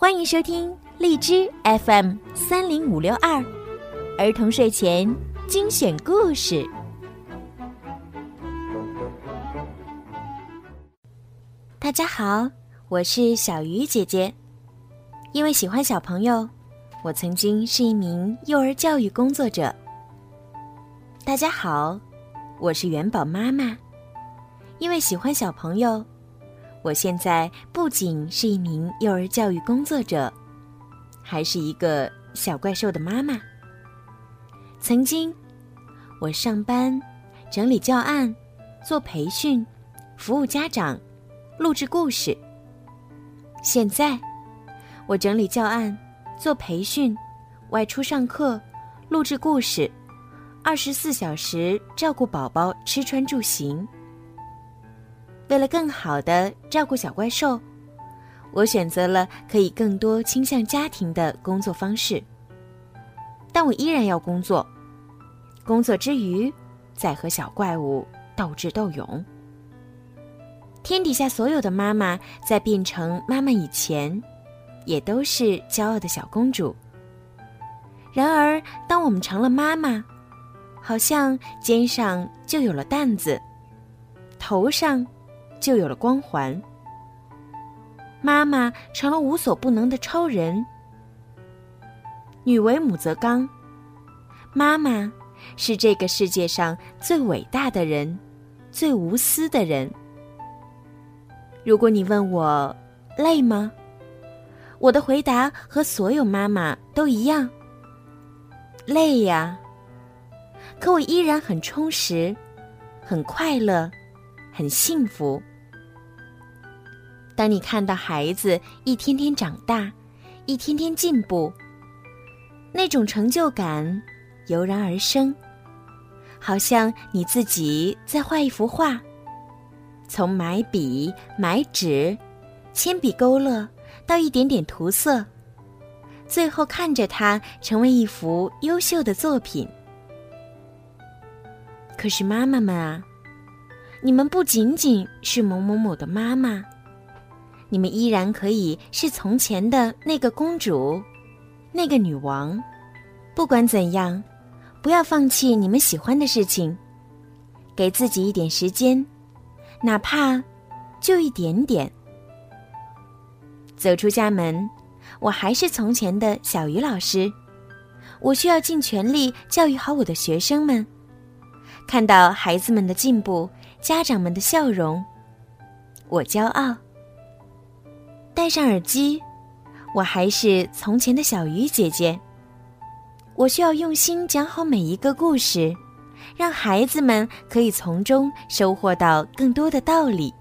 欢迎收听荔枝 FM 三零五六二儿童睡前精选故事。大家好，我是小鱼姐姐。因为喜欢小朋友，我曾经是一名幼儿教育工作者。大家好，我是元宝妈妈。因为喜欢小朋友。我现在不仅是一名幼儿教育工作者，还是一个小怪兽的妈妈。曾经，我上班、整理教案、做培训、服务家长、录制故事。现在，我整理教案、做培训、外出上课、录制故事，二十四小时照顾宝宝吃穿住行。为了更好的照顾小怪兽，我选择了可以更多倾向家庭的工作方式。但我依然要工作，工作之余，再和小怪物斗智斗勇。天底下所有的妈妈在变成妈妈以前，也都是骄傲的小公主。然而，当我们成了妈妈，好像肩上就有了担子，头上。就有了光环。妈妈成了无所不能的超人。女为母则刚，妈妈是这个世界上最伟大的人，最无私的人。如果你问我累吗？我的回答和所有妈妈都一样。累呀，可我依然很充实，很快乐，很幸福。当你看到孩子一天天长大，一天天进步，那种成就感油然而生，好像你自己在画一幅画。从买笔、买纸、铅笔勾勒到一点点涂色，最后看着它成为一幅优秀的作品。可是妈妈们啊，你们不仅仅是某某某的妈妈。你们依然可以是从前的那个公主，那个女王。不管怎样，不要放弃你们喜欢的事情，给自己一点时间，哪怕就一点点。走出家门，我还是从前的小鱼老师。我需要尽全力教育好我的学生们，看到孩子们的进步，家长们的笑容，我骄傲。戴上耳机，我还是从前的小鱼姐姐。我需要用心讲好每一个故事，让孩子们可以从中收获到更多的道理。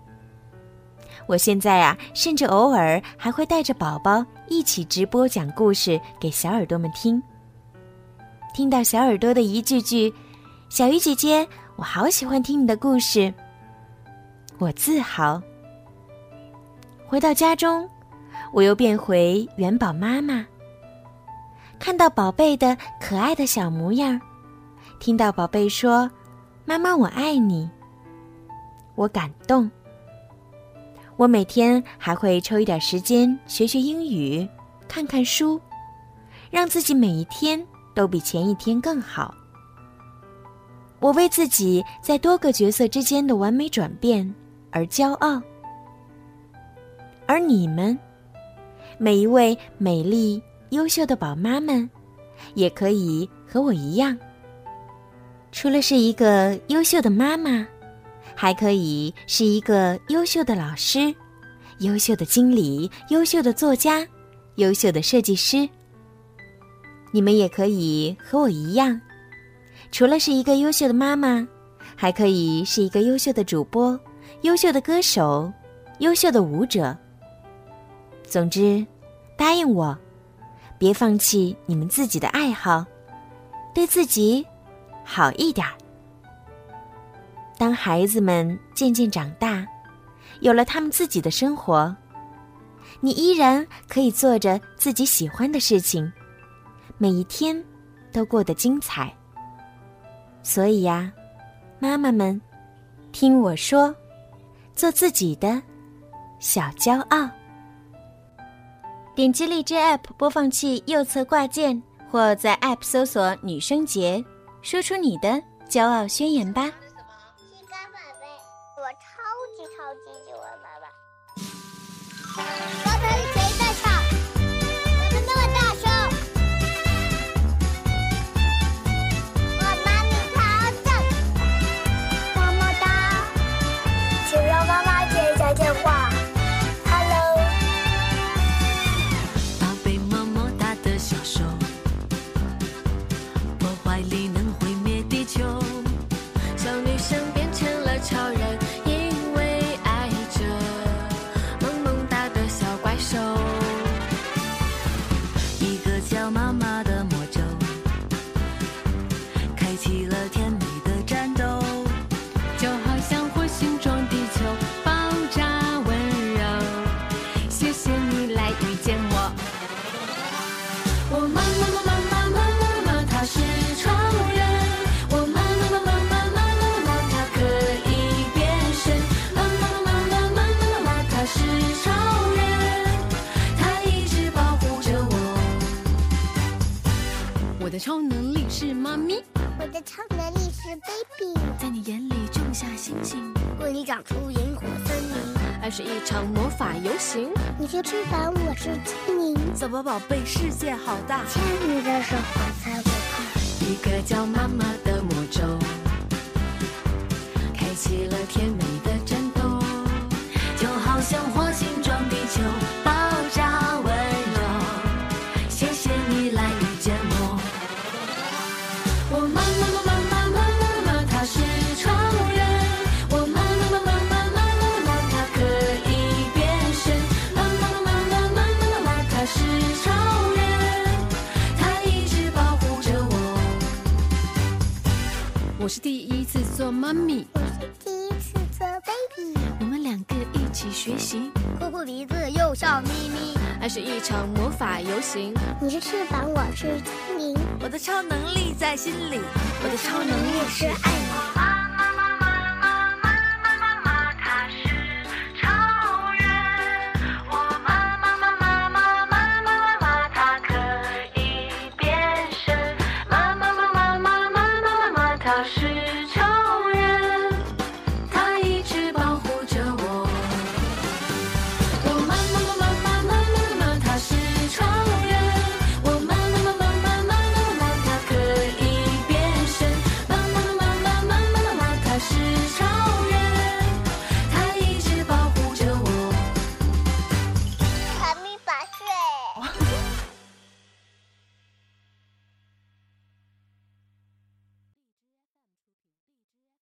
我现在啊，甚至偶尔还会带着宝宝一起直播讲故事给小耳朵们听。听到小耳朵的一句句“小鱼姐姐，我好喜欢听你的故事”，我自豪。回到家中，我又变回元宝妈妈。看到宝贝的可爱的小模样，听到宝贝说“妈妈我爱你”，我感动。我每天还会抽一点时间学学英语，看看书，让自己每一天都比前一天更好。我为自己在多个角色之间的完美转变而骄傲。而你们，每一位美丽优秀的宝妈们，也可以和我一样。除了是一个优秀的妈妈，还可以是一个优秀的老师、优秀的经理、优秀的作家、优秀的设计师。你们也可以和我一样，除了是一个优秀的妈妈，还可以是一个优秀的主播、优秀的歌手、优秀的舞者。总之，答应我，别放弃你们自己的爱好，对自己好一点儿。当孩子们渐渐长大，有了他们自己的生活，你依然可以做着自己喜欢的事情，每一天都过得精彩。所以呀妈妈们听我说做自己的小骄傲。点击荔枝 app 播放器右侧挂件或在 app 搜索女生节说出你的骄傲宣言吧。起了甜蜜唱的你是 baby，在你眼里种下星星，为你长出萤火森林，爱是一场魔法游行。你是翅膀，我是精灵。怎么，宝贝，世界好大？牵你的手，我才不怕。一个叫妈妈的。第一次做妈咪，我是第一次做 baby。我们两个一起学习，哭哭鼻子，又笑眯眯。爱是一场魔法游行，你是翅膀，我是精灵。我的超能力在心里，我的超能力是爱你。